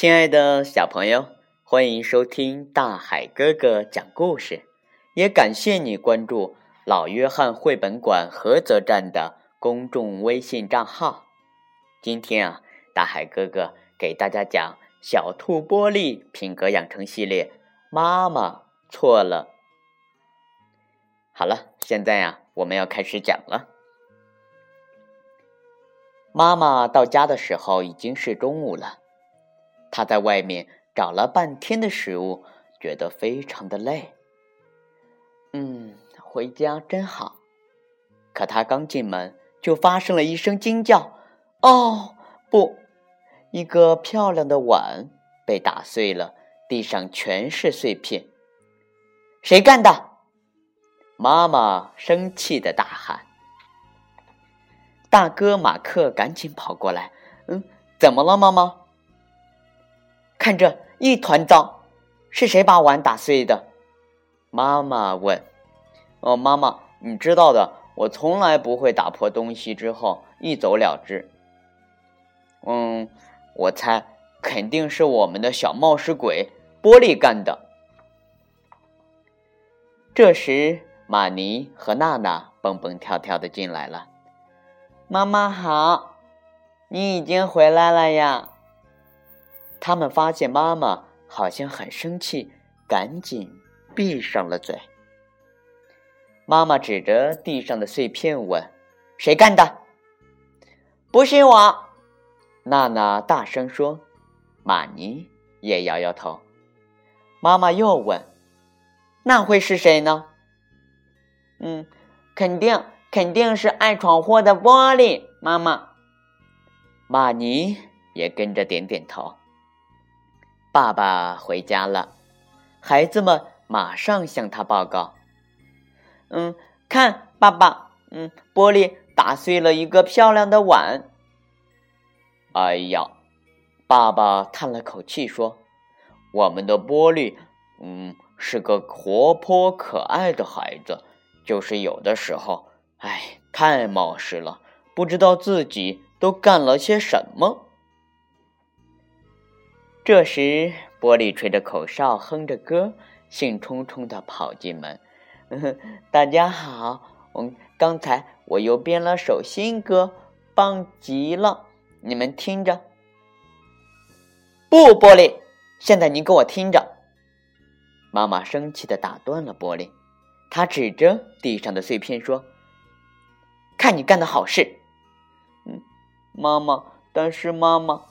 亲爱的小朋友，欢迎收听大海哥哥讲故事，也感谢你关注老约翰绘本馆菏泽站的公众微信账号。今天啊，大海哥哥给大家讲《小兔玻璃品格养成系列》，妈妈错了。好了，现在呀，我们要开始讲了。妈妈到家的时候已经是中午了，他在外面找了半天的食物，觉得非常的累。嗯，回家真好。可他刚进门，就发生了一声惊叫：“哦，不！一个漂亮的碗被打碎了，地上全是碎片。谁干的？”妈妈生气的大喊。大哥马克赶紧跑过来，嗯，怎么了，妈妈？看这一团糟，是谁把碗打碎的？妈妈问。哦，妈妈，你知道的，我从来不会打破东西之后一走了之。嗯，我猜肯定是我们的小冒失鬼玻璃干的。这时，玛尼和娜娜蹦蹦跳跳的进来了。妈妈好，你已经回来了呀。他们发现妈妈好像很生气，赶紧闭上了嘴。妈妈指着地上的碎片问：“谁干的？”“不是我。”娜娜大声说。玛尼也摇摇头。妈妈又问：“那会是谁呢？”“嗯，肯定。”肯定是爱闯祸的玻璃妈妈。玛尼也跟着点点头。爸爸回家了，孩子们马上向他报告：“嗯，看，爸爸，嗯，玻璃打碎了一个漂亮的碗。”哎呀，爸爸叹了口气说：“我们的玻璃，嗯，是个活泼可爱的孩子，就是有的时候。”哎，太冒失了，不知道自己都干了些什么。这时，玻璃吹着口哨，哼着歌，兴冲冲的跑进门。大家好，我刚才我又编了首新歌，棒极了！你们听着。不，玻璃，现在你给我听着。妈妈生气的打断了玻璃，她指着地上的碎片说。看你干的好事，嗯，妈妈，但是妈妈，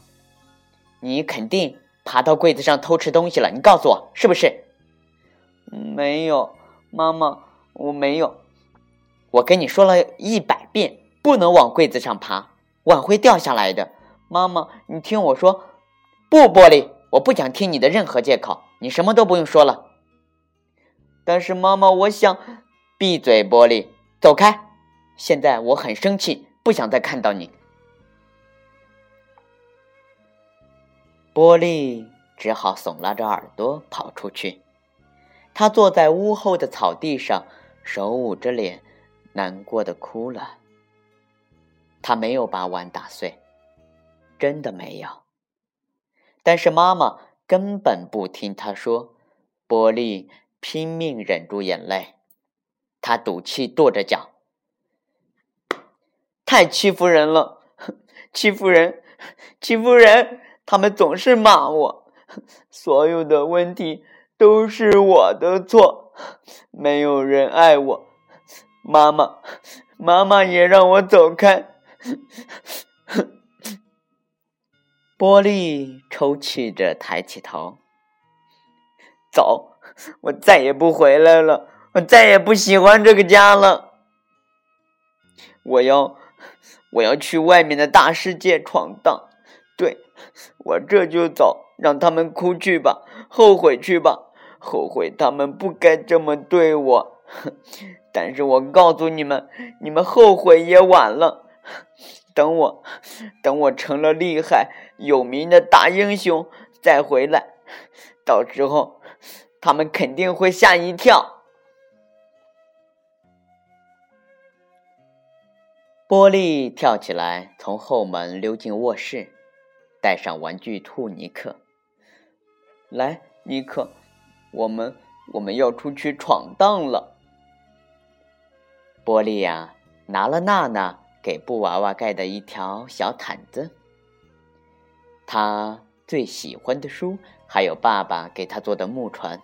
你肯定爬到柜子上偷吃东西了。你告诉我是不是？没有，妈妈，我没有。我跟你说了一百遍，不能往柜子上爬，碗会掉下来的。妈妈，你听我说，不，玻璃，我不想听你的任何借口，你什么都不用说了。但是妈妈，我想，闭嘴，玻璃，走开。现在我很生气，不想再看到你。玻璃只好耸拉着耳朵跑出去。他坐在屋后的草地上，手捂着脸，难过的哭了。他没有把碗打碎，真的没有。但是妈妈根本不听他说。玻璃拼命忍住眼泪，他赌气跺着脚。太欺负人了，欺负人，欺负人！他们总是骂我，所有的问题都是我的错，没有人爱我。妈妈，妈妈也让我走开。玻璃抽泣着抬起头，走，我再也不回来了，我再也不喜欢这个家了，我要。我要去外面的大世界闯荡，对我这就走，让他们哭去吧，后悔去吧，后悔他们不该这么对我。但是我告诉你们，你们后悔也晚了。等我，等我成了厉害有名的大英雄再回来，到时候他们肯定会吓一跳。玻璃跳起来，从后门溜进卧室，带上玩具兔尼克，来，尼克，我们我们要出去闯荡了。波利亚，拿了娜娜给布娃娃盖的一条小毯子，他最喜欢的书，还有爸爸给他做的木船。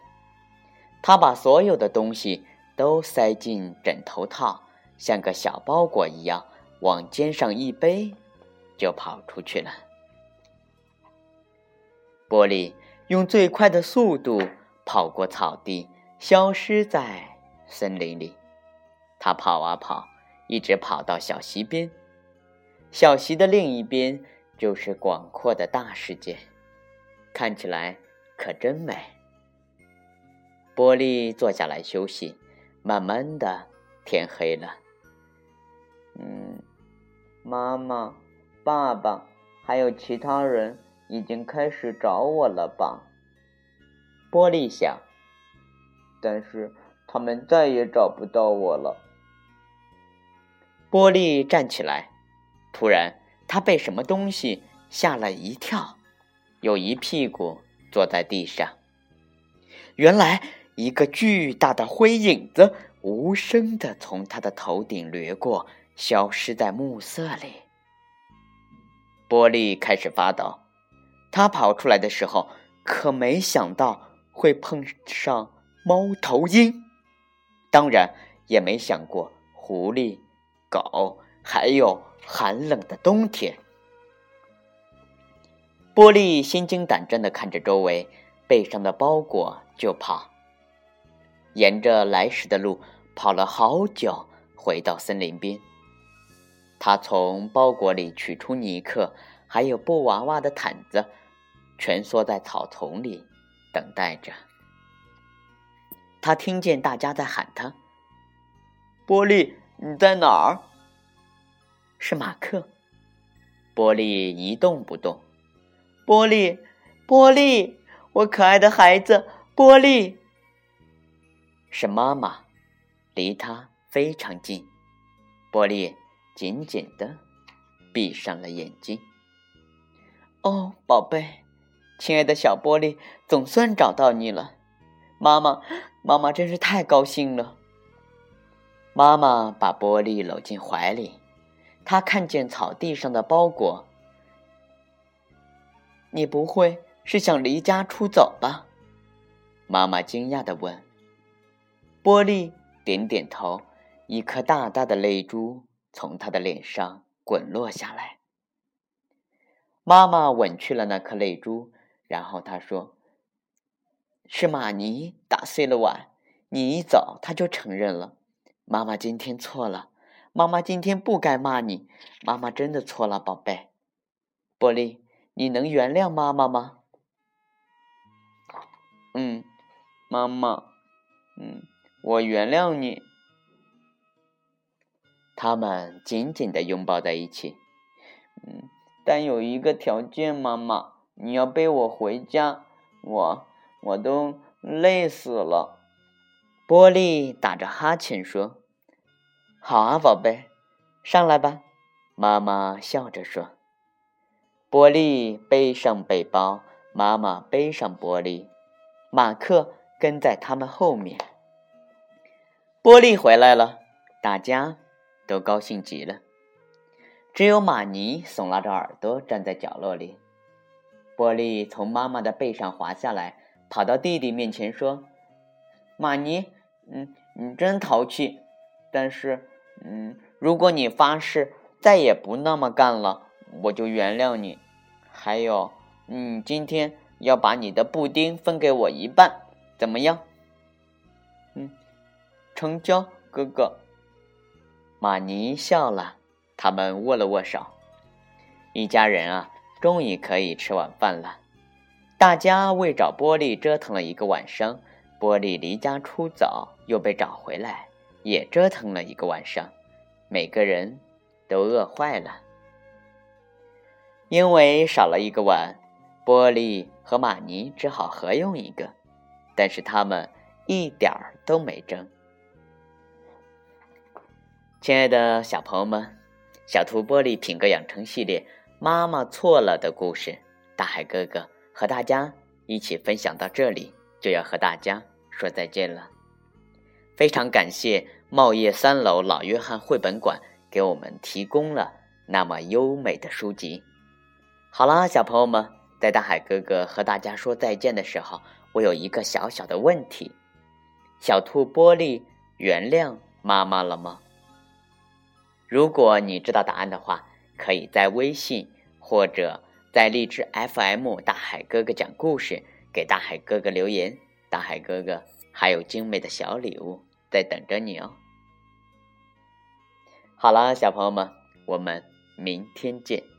他把所有的东西都塞进枕头套，像个小包裹一样，往肩上一背，就跑出去了。波利用最快的速度跑过草地，消失在森林里。他跑啊跑，一直跑到小溪边。小溪的另一边就是广阔的大世界，看起来可真美。波利坐下来休息，慢慢的天黑了。嗯，妈妈、爸爸还有其他人。已经开始找我了吧？波利想，但是他们再也找不到我了。波利站起来，突然他被什么东西吓了一跳，又一屁股坐在地上。原来一个巨大的灰影子无声的从他的头顶掠过，消失在暮色里。波利开始发抖。他跑出来的时候，可没想到会碰上猫头鹰，当然也没想过狐狸、狗，还有寒冷的冬天。波利心惊胆战的看着周围，背上的包裹就跑，沿着来时的路跑了好久，回到森林边。他从包裹里取出尼克还有布娃娃的毯子。蜷缩在草丛里，等待着。他听见大家在喊他：“波利，你在哪儿？”是马克。波利一动不动。波利，波利，我可爱的孩子，波利。是妈妈，离他非常近。波利紧紧的闭上了眼睛。哦，宝贝。亲爱的小玻璃，总算找到你了，妈妈，妈妈真是太高兴了。妈妈把玻璃搂进怀里，她看见草地上的包裹。你不会是想离家出走吧？妈妈惊讶的问。玻璃点点头，一颗大大的泪珠从他的脸上滚落下来。妈妈吻去了那颗泪珠。然后他说：“是马尼打碎了碗，你一走他就承认了。妈妈今天错了，妈妈今天不该骂你，妈妈真的错了，宝贝。波利，你能原谅妈妈吗？”“嗯，妈妈，嗯，我原谅你。”他们紧紧的拥抱在一起。“嗯，但有一个条件，妈妈。”你要背我回家，我我都累死了。波利打着哈欠说：“好啊，宝贝，上来吧。”妈妈笑着说。波利背上背包，妈妈背上波利，马克跟在他们后面。波利回来了，大家都高兴极了。只有马尼耸拉着耳朵站在角落里。波利从妈妈的背上滑下来，跑到弟弟面前说：“马尼，嗯，你真淘气。但是，嗯，如果你发誓再也不那么干了，我就原谅你。还有，你今天要把你的布丁分给我一半，怎么样？”“嗯，成交，哥哥。”马尼笑了，他们握了握手。一家人啊。终于可以吃晚饭了。大家为找玻璃折腾了一个晚上。玻璃离家出走，又被找回来，也折腾了一个晚上。每个人都饿坏了，因为少了一个碗，玻璃和玛尼只好合用一个。但是他们一点儿都没争。亲爱的小朋友们，小图玻璃品格养成系列。妈妈错了的故事，大海哥哥和大家一起分享到这里，就要和大家说再见了。非常感谢茂业三楼老约翰绘本馆给我们提供了那么优美的书籍。好啦，小朋友们，在大海哥哥和大家说再见的时候，我有一个小小的问题：小兔玻璃原谅妈妈了吗？如果你知道答案的话，可以在微信或者在荔枝 FM“ 大海哥哥讲故事”给大海哥哥留言，大海哥哥还有精美的小礼物在等着你哦。好啦，小朋友们，我们明天见。